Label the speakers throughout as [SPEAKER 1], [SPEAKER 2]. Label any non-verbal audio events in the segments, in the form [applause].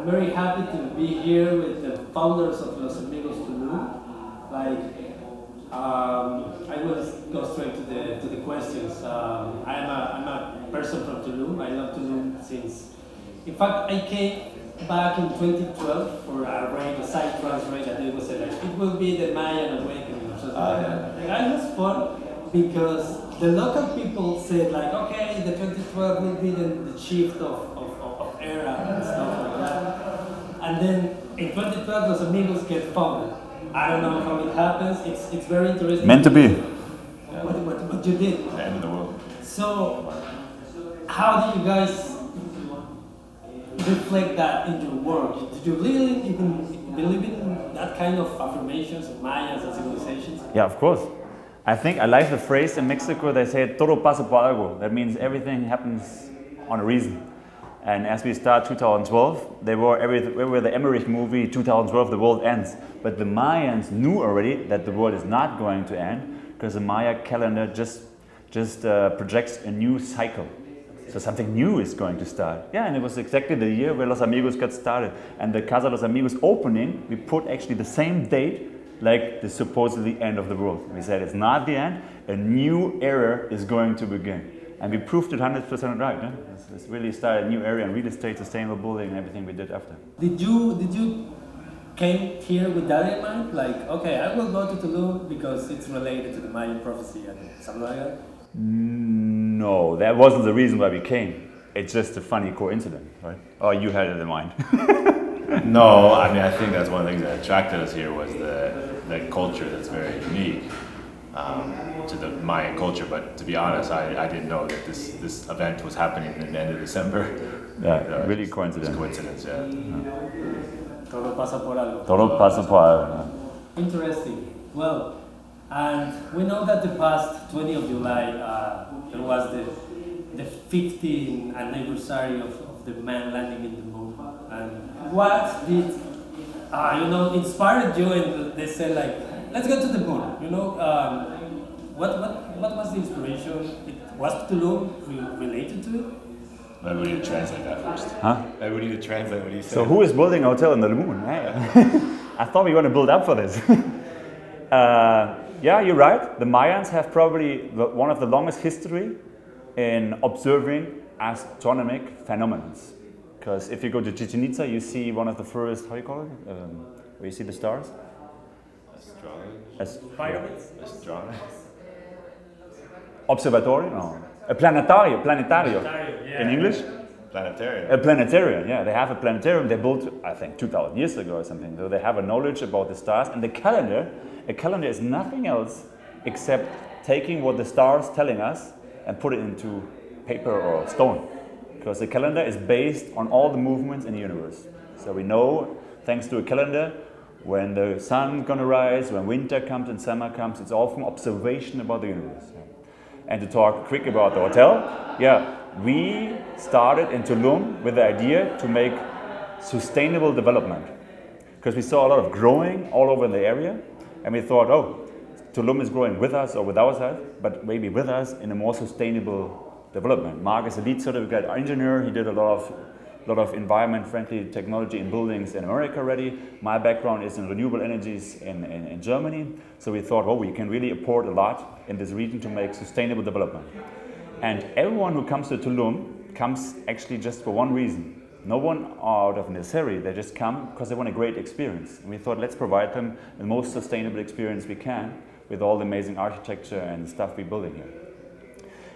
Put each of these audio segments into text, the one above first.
[SPEAKER 1] I'm very happy to be here with the founders of Los Amigos Tulum. Like, um, I will go straight to the to the questions. Um, I'm a I'm a person from Tulum. I love Tulum since. In fact, I came back in 2012 for a raid, a psytrance raid that it was like it will be the Mayan awakening or something like that. And it was fun because the local people said like, okay, the 2012 will be the, the shift of, of, of, of era and stuff. And then in 2012, Los Amigos get founded. I don't know how it happens. It's, it's very interesting.
[SPEAKER 2] Meant to be.
[SPEAKER 1] Uh, what, what, what you did.
[SPEAKER 3] The end of the world.
[SPEAKER 1] So, how do you guys reflect that in your work? Did you really even believe in that kind of affirmations of Mayas and civilizations?
[SPEAKER 2] Yeah, of course. I think I like the phrase in Mexico, they say, todo pasa por algo. That means everything happens on a reason. And as we start 2012, they were, every, they the Emmerich movie, 2012, the world ends. But the Mayans knew already that the world is not going to end because the Maya calendar just, just uh, projects a new cycle. So something new is going to start. Yeah, and it was exactly the year where Los Amigos got started. And the Casa Los Amigos opening, we put actually the same date like the supposedly end of the world. We said it's not the end, a new era is going to begin. And we proved it 100% right. Yeah? It's, it's really started a new area in real estate, sustainable building, and everything we did after.
[SPEAKER 1] Did you did you came here with that in mind? Like, okay, I will go to Tulum because it's related to the Mayan prophecy and something like that.
[SPEAKER 2] No, that wasn't the reason why we came. It's just a funny coincidence, right? Oh, you had it in mind. [laughs]
[SPEAKER 3] No, I mean I think that's one of the things that attracted us here was the the culture that's very unique um, to the Mayan culture. But to be honest, I, I didn't know that this this event was happening in the end of December. [laughs]
[SPEAKER 2] Yeah,
[SPEAKER 3] Uh,
[SPEAKER 2] really
[SPEAKER 3] it's
[SPEAKER 2] coincidence.
[SPEAKER 3] coincidence, yeah.
[SPEAKER 1] Todo pasa por algo.
[SPEAKER 2] Todo pasa por algo.
[SPEAKER 1] Interesting. Well, and we know that the past 20 of July uh, there was the the 15th anniversary of, of the man landing in the moon. And what did uh, you know inspired you? And they said like, let's go to the moon. You know, um, what what what was the inspiration? It, was Tulum re- related to it?
[SPEAKER 3] Maybe we need to translate that first.
[SPEAKER 2] Huh?
[SPEAKER 3] Maybe we need to translate what he said.
[SPEAKER 2] So who is building a hotel in the moon? Hey. [laughs] I thought we were going to build up for this. [laughs] uh, yeah, you're right. The Mayans have probably the, one of the longest history in observing astronomic phenomena. Because if you go to Chichen Itza, you see one of the first, how do you call it? Um, where you see the stars?
[SPEAKER 3] Astronomy.
[SPEAKER 2] As,
[SPEAKER 1] Pyramids?
[SPEAKER 3] Astronomy.
[SPEAKER 2] Uh, observatory? No. A planetario, planetario.
[SPEAKER 1] yeah.
[SPEAKER 2] In English?
[SPEAKER 3] Planetarium.
[SPEAKER 2] A planetarium, yeah. They have a planetarium they built, I think, 2,000 years ago or something. So they have a knowledge about the stars. And the calendar, a calendar is nothing else except taking what the stars telling us and put it into paper or stone. Because the calendar is based on all the movements in the universe. So we know, thanks to a calendar, when the sun's gonna rise, when winter comes and summer comes, it's all from observation about the universe. And to talk quick about the hotel, yeah, we started in Tulum with the idea to make sustainable development. Because we saw a lot of growing all over the area, and we thought, oh, Tulum is growing with us or without us, but maybe with us in a more sustainable development. Mark is a LEED certificate engineer. He did a lot of lot of environment-friendly technology in buildings in America already. My background is in renewable energies in, in, in Germany. So we thought, oh, we can really import a lot in this region to make sustainable development. And everyone who comes to Tulum comes actually just for one reason. No one out of necessary, they just come because they want a great experience. And we thought, let's provide them the most sustainable experience we can with all the amazing architecture and stuff we're building here.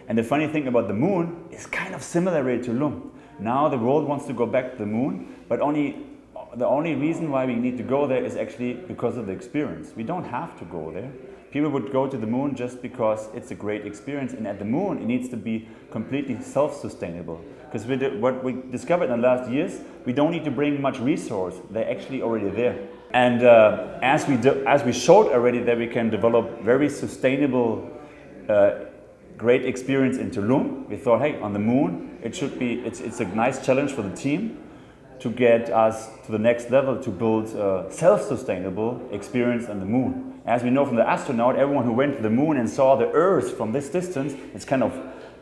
[SPEAKER 2] And the funny thing about the moon is kind of similar to Tulum. Now the world wants to go back to the moon, but only the only reason why we need to go there is actually because of the experience. We don't have to go there. People would go to the moon just because it's a great experience, and at the moon it needs to be completely self-sustainable. Because what we discovered in the last years, we don't need to bring much resource; they're actually already there. And uh, as we do, as we showed already that we can develop very sustainable uh, great experience in Tulum. We thought, hey, on the moon, it should be, it's, it's a nice challenge for the team to get us to the next level to build a self-sustainable experience on the moon. As we know from the astronaut, everyone who went to the moon and saw the Earth from this distance, it's kind of,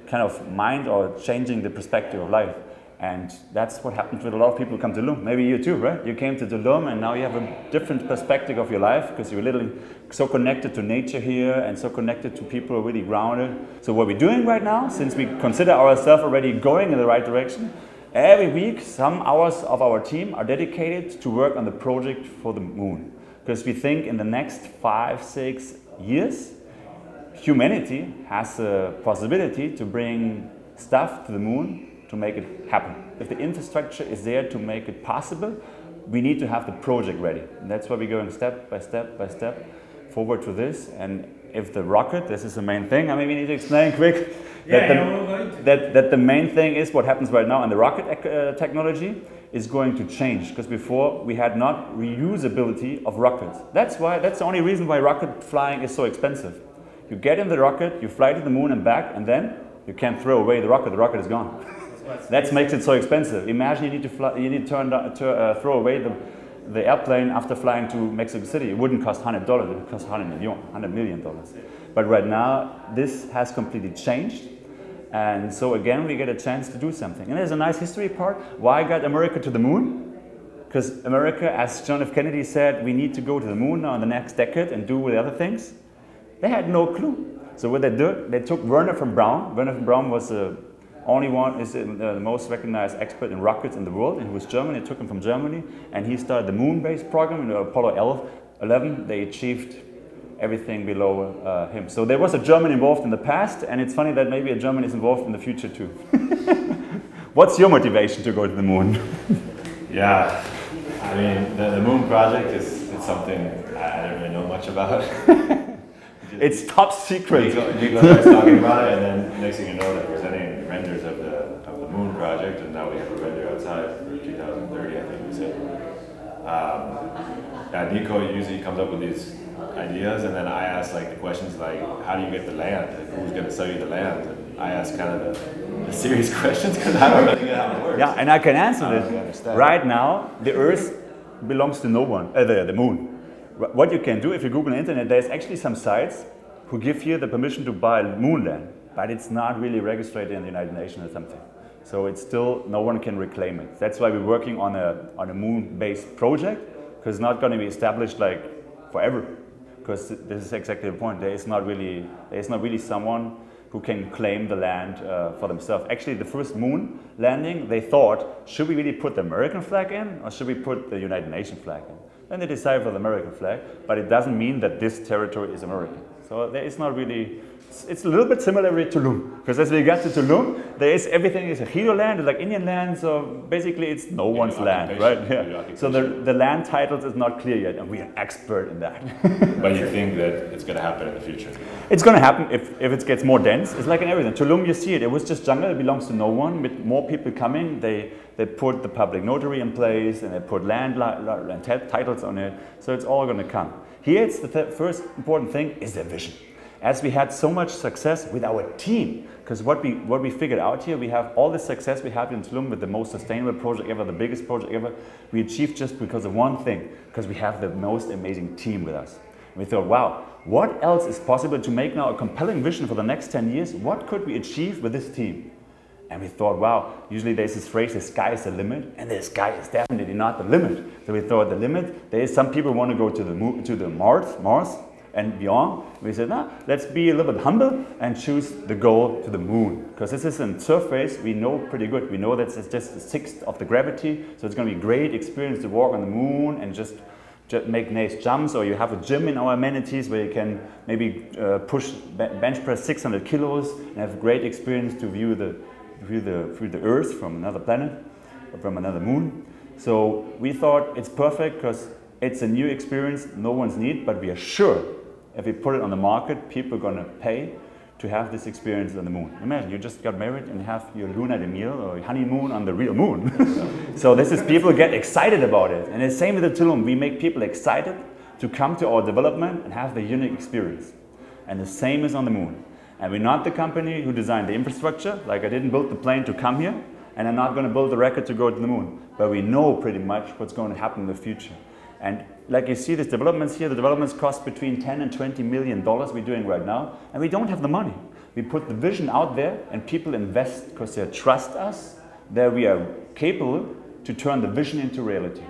[SPEAKER 2] kind of mind or changing the perspective of life. And that's what happens with a lot of people who come to Loom. Maybe you too, right? You came to Loom and now you have a different perspective of your life because you're literally so connected to nature here and so connected to people really grounded. So what we're doing right now, since we consider ourselves already going in the right direction, every week some hours of our team are dedicated to work on the project for the moon. Because we think in the next five, six years, humanity has a possibility to bring stuff to the moon to make it happen. If the infrastructure is there to make it possible, we need to have the project ready. And that's why we're going step by step by step forward to this. And if the rocket, this is the main thing, I mean, we need to explain [laughs] quick that,
[SPEAKER 1] yeah,
[SPEAKER 2] the, that, that the main thing is what happens right now in the rocket uh, technology is going to change because before we had not reusability of rockets. That's why that's the only reason why rocket flying is so expensive. You get in the rocket, you fly to the moon and back, and then you can't throw away the rocket. The rocket is gone. [laughs] that makes it so expensive. Imagine you need to fly, you need to, turn, to uh, throw away the, the airplane after flying to Mexico City. It wouldn't cost hundred dollars. It would cost hundred million, hundred million dollars. But right now, this has completely changed. And so again, we get a chance to do something. And there's a nice history part. Why got America to the moon? Because America, as John F. Kennedy said, we need to go to the moon now in the next decade and do the other things. They had no clue. So what they did, they took Wernher von Braun. Wernher von Braun was the only one, is the, the most recognized expert in rockets in the world, and he was German. They took him from Germany, and he started the moon-based program in Apollo 11. They achieved everything below uh, him. So there was a German involved in the past, and it's funny that maybe a German is involved in the future too. [laughs] What's your motivation to go to the moon? [laughs]
[SPEAKER 3] yeah, I mean, the, the moon project is it's something I don't really know much about. [laughs]
[SPEAKER 2] it's top secret.
[SPEAKER 3] Nico, Nico starts talking about it, and then next thing you know, they're presenting renders of the of the moon project, and now we have a render outside for 2030, I think we said. Um, yeah, Nico usually comes up with these ideas, and then I ask like the questions like, how do you get the land? Like, who's going to sell you the land? And I ask kind of the, the serious [laughs] questions because I don't really get how it works.
[SPEAKER 2] Yeah, and I can answer this. Right now, the Earth belongs to no one, uh, the, the moon. What you can do if you Google the internet, there's actually some sites who give you the permission to buy moon land, but it's not really registered in the United Nations or something. So it's still, no one can reclaim it. That's why we're working on a, on a moon-based project, because it's not going to be established like forever because this is exactly the point. There is not really there is not really someone who can claim the land uh, for themselves. Actually, the first moon landing, they thought, should we really put the American flag in or should we put the United Nations flag in? Then they decided for the American flag, but it doesn't mean that this territory is American. So there is not really it's a little bit similar with Tulum because as we get to Tulum, there is everything is ejido land, like Indian land, so basically it's no yeah, one's land, right? Yeah. So the, the land titles is not clear yet, and we are expert in that. [laughs]
[SPEAKER 3] but you think that it's going to happen in the future?
[SPEAKER 2] It's going to happen if, if it gets more dense. It's like in everything. Tulum, you see it. It was just jungle. It belongs to no one. With more people coming, they they put the public notary in place and they put land, land titles on it. So it's all going to come. Here, it's the th- first important thing is the vision as we had so much success with our team, because what we, what we figured out here, we have all the success we have in Tulum with the most sustainable project ever, the biggest project ever, we achieved just because of one thing, because we have the most amazing team with us. We thought, wow, what else is possible to make now a compelling vision for the next 10 years? What could we achieve with this team? And we thought, wow, usually there's this phrase, the sky is the limit, and the sky is definitely not the limit. So we thought the limit, there is some people want to go to the, to the Mars, Mars, and beyond. We said, nah, let's be a little bit humble and choose the goal to the moon. Because this is in surface, we know pretty good. We know that it's just a sixth of the gravity, so it's going to be a great experience to walk on the moon and just, just make nice jumps. Or you have a gym in our amenities where you can maybe uh, push bench press 600 kilos and have a great experience to view the, view the, view the Earth from another planet or from another moon. So we thought it's perfect because it's a new experience no one's need, but we are sure if we put it on the market, people are going to pay to have this experience on the moon. Imagine you just got married and have your luna de miel or honeymoon on the real moon. [laughs] so this is people get excited about it. And the same with the Tulum. We make people excited to come to our development and have the unique experience. And the same is on the moon. And we're not the company who designed the infrastructure. Like I didn't build the plane to come here, and I'm not going to build the rocket to go to the moon. But we know pretty much what's going to happen in the future. And like you see, these developments here, the developments cost between 10 and 20 million dollars we're doing right now, and we don't have the money. We put the vision out there, and people invest because they trust us. that we are capable to turn the vision into reality.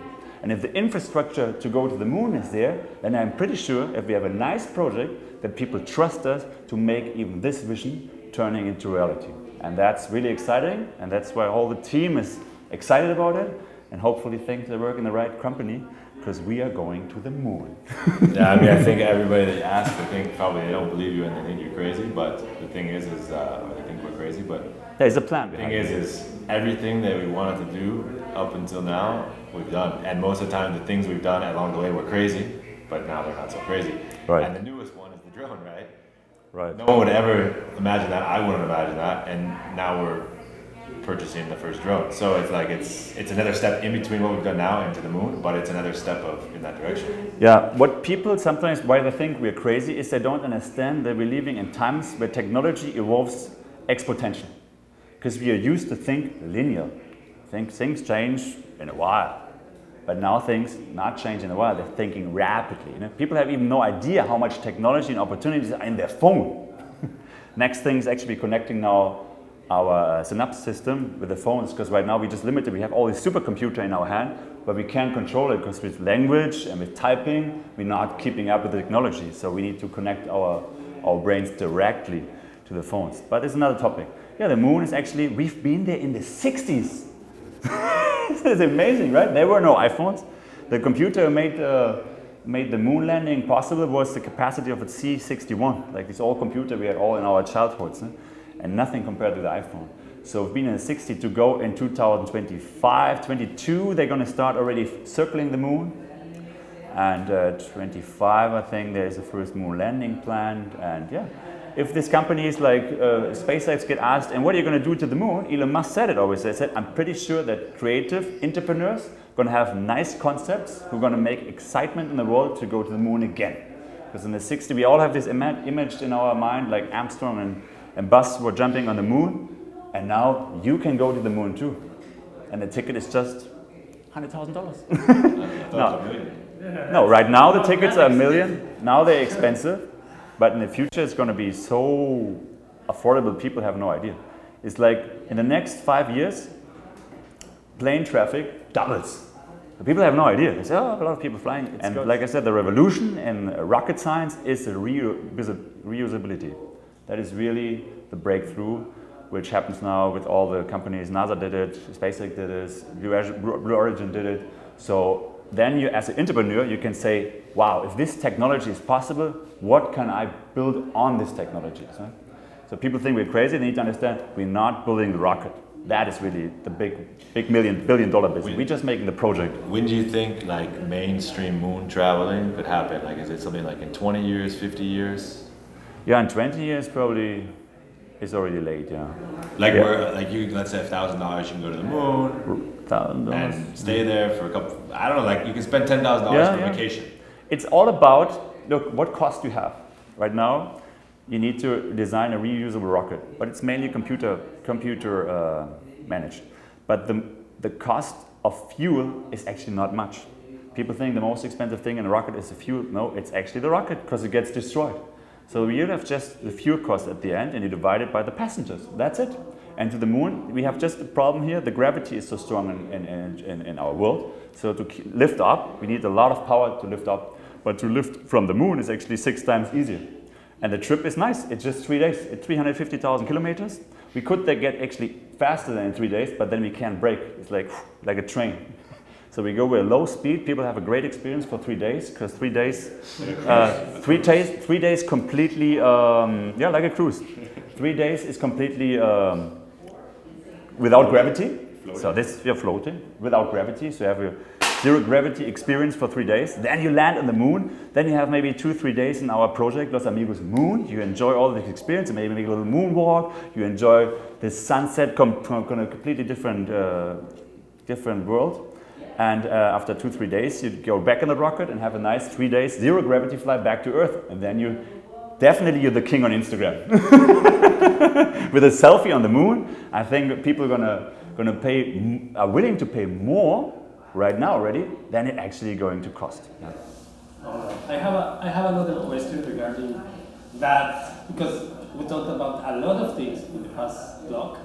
[SPEAKER 2] And if the infrastructure to go to the moon is there, then I'm pretty sure if we have a nice project, that people trust us to make even this vision turning into reality. And that's really exciting, and that's why all the team is excited about it, and hopefully things they work in the right company because we are going to the moon. [laughs]
[SPEAKER 3] yeah, I mean, I think everybody that you ask, I think probably they don't believe you and they think you're crazy. But the thing is, is uh, they think we're crazy. But
[SPEAKER 2] there's a plan.
[SPEAKER 3] The thing is, is everything that we wanted to do up until now, we've done. And most of the time, the things we've done along the way were crazy, but now they're not so crazy.
[SPEAKER 2] Right.
[SPEAKER 3] And the newest one is the drone, right?
[SPEAKER 2] Right.
[SPEAKER 3] No one would ever imagine that. I wouldn't imagine that. And now we're purchasing the first drone. So it's like it's it's another step in between what we've done now into the moon, but it's another step of in that direction.
[SPEAKER 2] Yeah, what people sometimes why they think we're crazy is they don't understand that we're living in times where technology evolves exponentially. Because we are used to think linear. Think things change in a while. But now things not change in a while, they're thinking rapidly. You know? People have even no idea how much technology and opportunities are in their phone. [laughs] Next thing is actually connecting now our uh, Synapse system with the phones because right now we just limited. We have all this supercomputer in our hand, but we can't control it because with language and with typing, we're not keeping up with the technology. So we need to connect our, our brains directly to the phones. But it's another topic. Yeah, the moon is actually, we've been there in the 60s. [laughs] it's amazing, right? There were no iPhones. The computer made, uh, made the moon landing possible was the capacity of a C61, like this old computer we had all in our childhoods and nothing compared to the iPhone. So we've been in the 60 to go in 2025, 22, they're going to start already circling the moon. And uh, 25, I think there's a first moon landing planned. And yeah, if this company is like uh, SpaceX get asked, and what are you going to do to the moon? Elon Musk said it always. They said, I'm pretty sure that creative entrepreneurs are going to have nice concepts who are going to make excitement in the world to go to the moon again. Because in the 60, we all have this ima- image in our mind, like Armstrong and and Buzz were jumping on the moon, and now you can go to the moon too. And the ticket is just $100,000. [laughs] no. no, right now the tickets are a million. Now they're expensive, but in the future it's going to be so affordable, people have no idea. It's like in the next five years, plane traffic doubles. people have no idea. They say, oh, a lot of people flying. It's and good. like I said, the revolution in rocket science is the reusability. That is really the breakthrough, which happens now with all the companies. NASA did it, SpaceX did it, Blue Origin did it. So then you, as an entrepreneur, you can say, wow, if this technology is possible, what can I build on this technology? So, so people think we're crazy. They need to understand we're not building the rocket. That is really the big, big million, billion dollar business. When, we're just making the project.
[SPEAKER 3] When do you think like mainstream moon traveling could happen? Like, is it something like in 20 years, 50 years?
[SPEAKER 2] Yeah, in 20 years probably it's already late. Yeah.
[SPEAKER 3] Like
[SPEAKER 2] yeah.
[SPEAKER 3] where, like you, let's say thousand dollars, you can go to the moon,
[SPEAKER 2] thousand dollars,
[SPEAKER 3] and stay there for a couple. I don't know, like you can spend ten thousand dollars for yeah. vacation.
[SPEAKER 2] It's all about look what cost you have right now. You need to design a reusable rocket, but it's mainly computer computer uh, managed. But the the cost of fuel is actually not much. People think the most expensive thing in a rocket is the fuel. No, it's actually the rocket because it gets destroyed. So you have just the fuel cost at the end and you divide it by the passengers. That's it. And to the moon, we have just a problem here. The gravity is so strong in, in, in, in our world. So to lift up, we need a lot of power to lift up. But to lift from the moon is actually six times easier. And the trip is nice. It's just three days. It's 350,000 kilometers. We could get actually faster than in three days, but then we can't brake. It's like, like a train. So we go with low speed. People have a great experience for three days because three days, uh, three days, three days completely, um, yeah, like a cruise. Three days is completely um, without gravity. So this you're floating without gravity. So you have a zero gravity experience for three days. Then you land on the moon. Then you have maybe two, three days in our project Los Amigos Moon. You enjoy all this experience. And maybe make a little moonwalk. You enjoy the sunset, com- com- a completely different, uh, different world. And uh, after two, three days, you go back in the rocket and have a nice three days zero gravity flight back to Earth. And then you definitely you're the king on Instagram. [laughs] With a selfie on the moon, I think people are gonna gonna pay are willing to pay more right now already than it actually going to cost. Yeah.
[SPEAKER 1] I have a, I have another question regarding that because we talked about a lot of things in the past blog.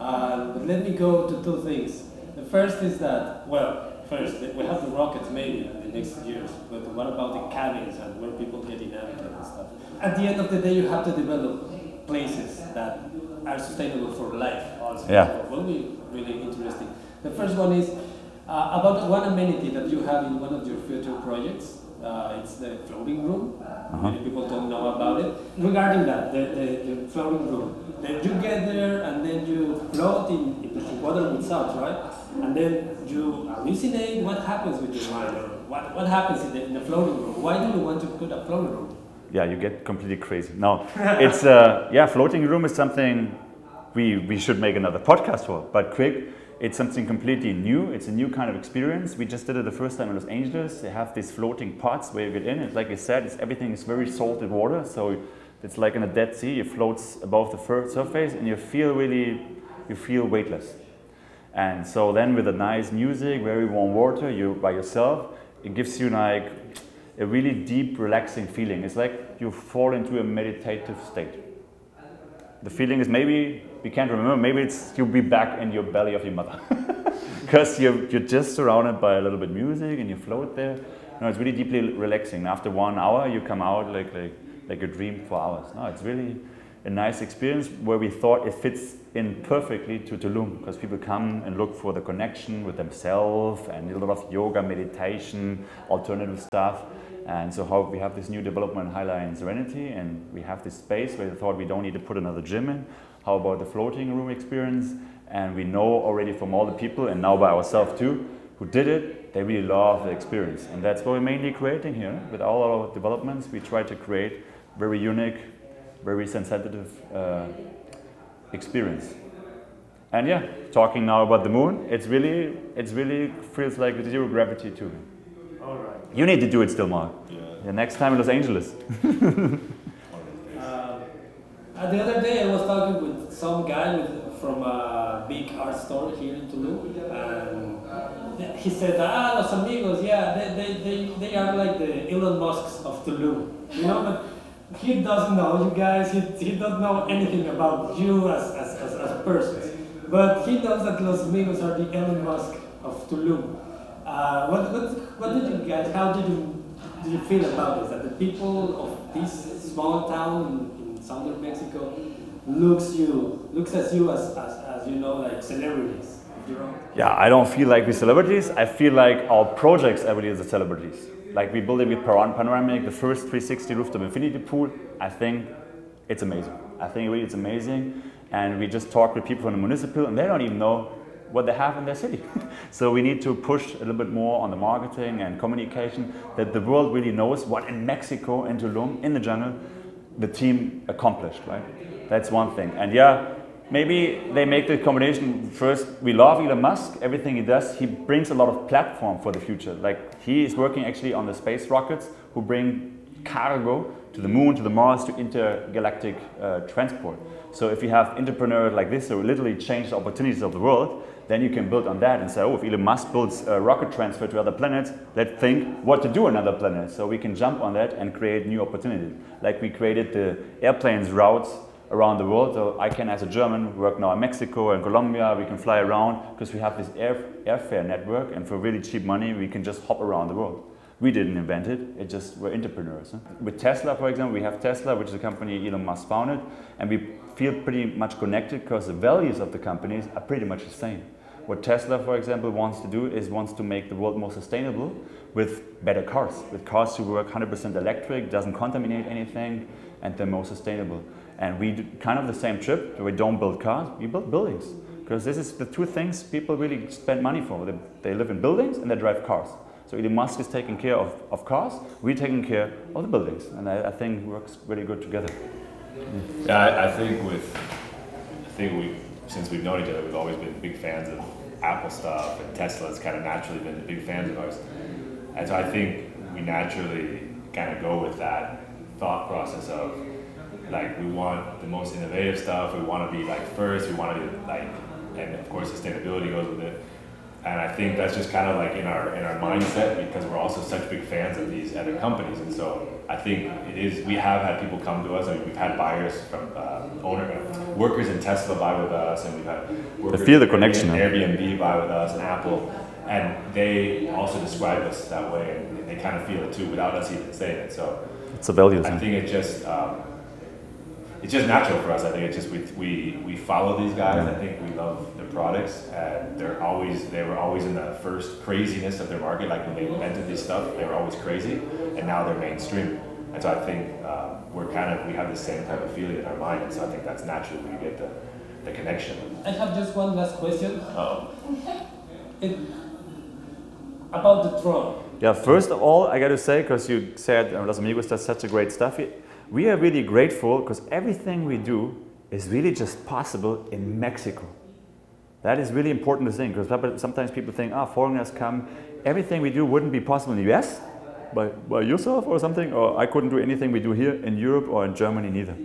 [SPEAKER 1] Uh, but let me go to two things. The first is that, well, first, we have the rockets maybe in the next years, but what about the cabins and where people get inhabited and stuff? At the end of the day, you have to develop places that are sustainable for life also.
[SPEAKER 2] Yeah.
[SPEAKER 1] So it will be really interesting. The first one is uh, about one amenity that you have in one of your future projects. Uh, it's the floating room. Many people don't know about it. Regarding that, the, the, the floating room, then you get there and then you float in, in the water with salts, right? And then you hallucinate. What happens with your mind? What, what happens in the, in the floating room? Why do you want to put a floating room?
[SPEAKER 2] yeah, you get completely crazy. No, it's uh, yeah, floating room is something we we should make another podcast for. But quick, it's something completely new. It's a new kind of experience. We just did it the first time in Los Angeles. They have these floating pods where you get in. It's like I said, it's everything is very salted water, so it's like in a dead sea. It floats above the surface, and you feel really, you feel weightless. And so then with the nice music, very warm water, you're by yourself. It gives you like a really deep, relaxing feeling. It's like you fall into a meditative state. The feeling is maybe we can't remember. Maybe it's you'll be back in your belly of your mother, [laughs] because you're you're just surrounded by a little bit music and you float there. No, it's really deeply relaxing. After one hour, you come out like like like a dream for hours. No, it's really a nice experience where we thought it fits in perfectly to Tulum because people come and look for the connection with themselves and a lot of yoga, meditation, alternative stuff. And so how we have this new development in Highline Serenity and we have this space where we thought we don't need to put another gym in. How about the floating room experience? And we know already from all the people and now by ourselves too, who did it, they really love the experience. And that's what we're mainly creating here. With all our developments, we try to create very unique, very sensitive uh, experience. And yeah, talking now about the moon, it's really, it's really feels like zero gravity too.
[SPEAKER 1] All right.
[SPEAKER 2] You need to do it still, Mark.
[SPEAKER 3] Yeah.
[SPEAKER 2] The next time in Los Angeles. [laughs]
[SPEAKER 1] Uh, uh, the other day I was talking with some guy with, from a big art store here in Tulum, and he said, "Ah, los amigos, yeah, they, they, they, they are like the Elon Musks of Tulum, you know." But he doesn't know you guys. He, he doesn't know anything about you as as, as, as persons, but he knows that los amigos are the Elon Musk of Tulum. Uh, what, what, what did you guys? How did you do you feel about this? That the people of this small town in, in southern Mexico looks you looks at you as, as, as you know like celebrities.
[SPEAKER 2] Yeah, I don't feel like we're celebrities. I feel like our projects are really the celebrities. Like we built it with Paran Panoramic, the first 360 rooftop infinity pool. I think it's amazing. I think really it's amazing. And we just talked with people from the municipal, and they don't even know what they have in their city. [laughs] so we need to push a little bit more on the marketing and communication that the world really knows what in Mexico, in Tulum, in the jungle, the team accomplished, right? That's one thing. And yeah, maybe they make the combination first. We love Elon Musk, everything he does. He brings a lot of platform for the future. Like he is working actually on the space rockets who bring cargo to the moon, to the Mars, to intergalactic uh, transport. So if you have entrepreneurs like this who literally change the opportunities of the world, then you can build on that and say, oh, if Elon Musk builds a rocket transfer to other planets, let's think what to do on other planets. So we can jump on that and create new opportunities. Like we created the airplanes routes around the world. So I can, as a German, work now in Mexico and Colombia. We can fly around because we have this air, airfare network, and for really cheap money, we can just hop around the world. We didn't invent it, it just we're entrepreneurs. Huh? With Tesla, for example, we have Tesla, which is a company Elon Musk founded, and we feel pretty much connected because the values of the companies are pretty much the same. What Tesla, for example, wants to do is wants to make the world more sustainable with better cars, with cars who work 100% electric, doesn't contaminate anything, and they're more sustainable. And we do kind of the same trip. We don't build cars, we build buildings. Because this is the two things people really spend money for. They, they live in buildings and they drive cars. So Elon Musk is taking care of, of cars, we're taking care of the buildings. And I, I think works really good together.
[SPEAKER 3] Yeah, I, I think with, I think we, since we've known each other, we've always been big fans of Apple stuff, and Tesla's kind of naturally been big fans of ours. And so I think we naturally kind of go with that thought process of like we want the most innovative stuff, we want to be like first, we want to be like, and of course sustainability goes with it. and I think that's just kind of like in our in our mindset because we're also such big fans of these other companies, and so I think it is. We have had people come to us. I mean, we've had buyers from uh, owner workers in Tesla buy with us, and we've had workers
[SPEAKER 2] feel the connection, huh?
[SPEAKER 3] Airbnb buy with us, and Apple, and they also describe us that way, and they kind of feel it too without us even saying it. So
[SPEAKER 2] It's a value
[SPEAKER 3] I think it just um, it's just natural for us. I think it's just we, we, we follow these guys. I think we love their products, and they're always they were always in the first craziness of their market. Like when they invented this stuff, they were always crazy, and now they're mainstream. And so I think um, we're kind of we have the same type of feeling in our mind, and so I think that's natural. We get the the connection.
[SPEAKER 1] I have just one last question.
[SPEAKER 3] Oh,
[SPEAKER 1] It, about the drone.
[SPEAKER 2] Yeah, first of all, I got to say, because you said uh, Los Amigos does such a great stuff, it- we are really grateful because everything we do is really just possible in Mexico. That is really important to think because sometimes people think, ah, foreigners come, everything we do wouldn't be possible in the US by, by yourself or something, or I couldn't do anything we do here in Europe or in Germany neither.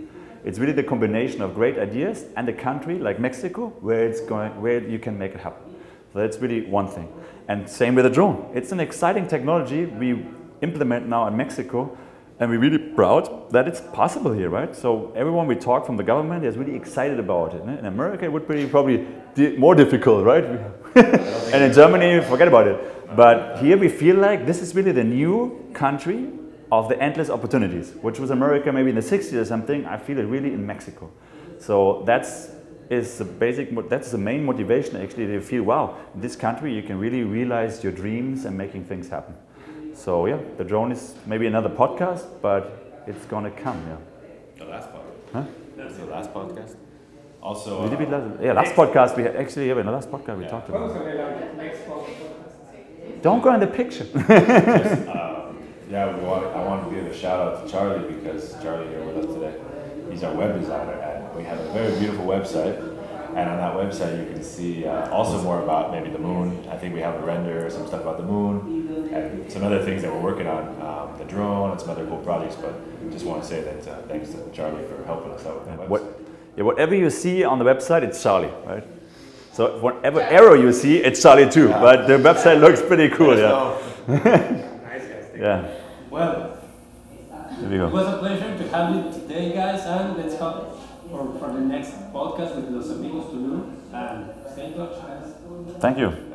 [SPEAKER 2] It's really the combination of great ideas and a country like Mexico where it's going, where you can make it happen. So that's really one thing. And same with the drone. It's an exciting technology we implement now in Mexico, and we're really proud that it's possible here, right? So everyone we talk from the government is really excited about it. Eh? In America, it would be probably di- more difficult, right? [laughs] and in Germany, forget about it. But here we feel like this is really the new country of the endless opportunities, which was America maybe in the 60s or something. I feel it really in Mexico. So that's is the basic. That's the main motivation actually. To feel wow, in this country you can really realize your dreams and making things happen. So yeah, the drone is maybe another podcast, but it's gonna come. Yeah.
[SPEAKER 3] the last podcast.
[SPEAKER 2] Huh?
[SPEAKER 3] That's the last podcast. Also,
[SPEAKER 2] Did
[SPEAKER 3] uh,
[SPEAKER 2] we last, yeah, last podcast we had, actually yeah, in the last podcast we talked about. Don't go in the picture.
[SPEAKER 3] Um, [laughs] yeah, we want, I want to give a shout out to Charlie because Charlie here with us today. He's our web designer, and we have a very beautiful website. And on that website, you can see uh, also more about maybe the moon. I think we have a render, some stuff about the moon, and some other things that we're working on, um, the drone, and some other cool projects. But just want to say that uh, thanks to Charlie for helping us out with that.
[SPEAKER 2] What, yeah, whatever you see on the website, it's Charlie, right? So whatever arrow you see, it's Charlie too. But the website looks pretty cool. Yeah.
[SPEAKER 1] Nice guys. [laughs]
[SPEAKER 2] Yeah.
[SPEAKER 1] Well,
[SPEAKER 2] There we
[SPEAKER 1] it was a pleasure to have you today, guys, and let's hope for, for the next podcast with Los Amigos Tulum. And stay in touch, guys.
[SPEAKER 2] Thank you.